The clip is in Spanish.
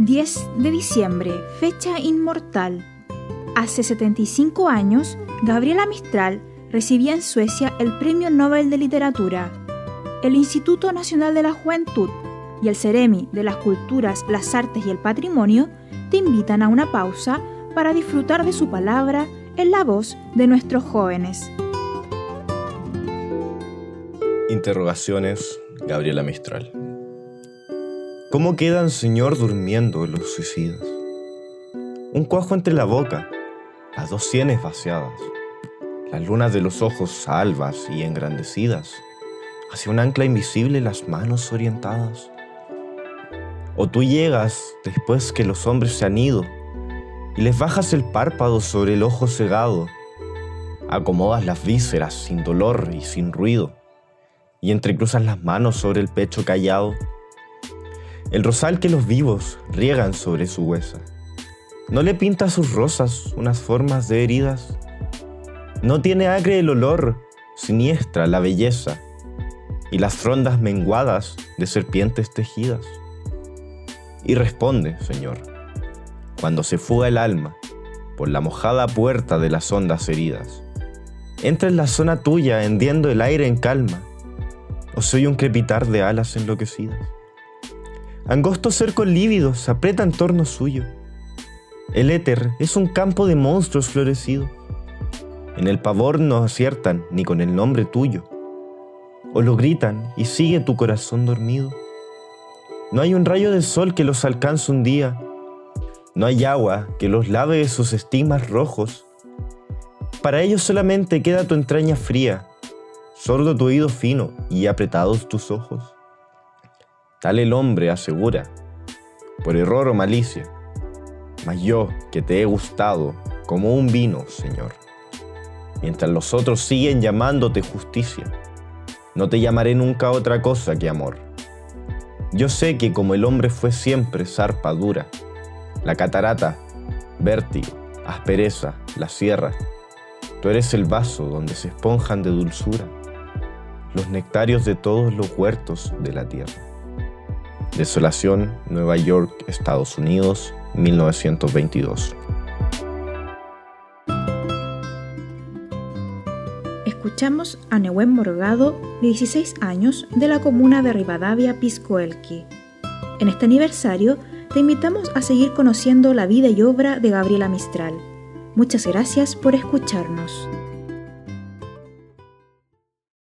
10 de diciembre, fecha inmortal. Hace 75 años, Gabriela Mistral recibía en Suecia el Premio Nobel de Literatura. El Instituto Nacional de la Juventud y el Ceremi de las Culturas, las Artes y el Patrimonio te invitan a una pausa para disfrutar de su palabra en la voz de nuestros jóvenes. Interrogaciones, Gabriela Mistral. ¿Cómo quedan, Señor, durmiendo los suicidas? Un cuajo entre la boca, las dos sienes vaciadas, las lunas de los ojos albas y engrandecidas, hacia un ancla invisible las manos orientadas. O tú llegas después que los hombres se han ido y les bajas el párpado sobre el ojo cegado, acomodas las vísceras sin dolor y sin ruido y entrecruzas las manos sobre el pecho callado. El rosal que los vivos riegan sobre su huesa. ¿No le pinta a sus rosas unas formas de heridas? ¿No tiene acre el olor, siniestra la belleza y las frondas menguadas de serpientes tejidas? Y responde, Señor, cuando se fuga el alma por la mojada puerta de las ondas heridas. Entra en la zona tuya hendiendo el aire en calma ¿O soy un crepitar de alas enloquecidas? Angostos cercos lívidos apretan en torno suyo. El éter es un campo de monstruos florecido. En el pavor no aciertan ni con el nombre tuyo. O lo gritan y sigue tu corazón dormido. No hay un rayo de sol que los alcance un día. No hay agua que los lave de sus estigmas rojos. Para ellos solamente queda tu entraña fría sordo tu oído fino y apretados tus ojos. Tal el hombre asegura, por error o malicia, mas yo que te he gustado como un vino, Señor. Mientras los otros siguen llamándote justicia, no te llamaré nunca otra cosa que amor. Yo sé que como el hombre fue siempre zarpa dura, la catarata, vértigo, aspereza, la sierra, tú eres el vaso donde se esponjan de dulzura los nectarios de todos los huertos de la tierra. Desolación, Nueva York, Estados Unidos, 1922. Escuchamos a Nehuen Morgado, de 16 años, de la comuna de Rivadavia, Piscoelqui. En este aniversario, te invitamos a seguir conociendo la vida y obra de Gabriela Mistral. Muchas gracias por escucharnos.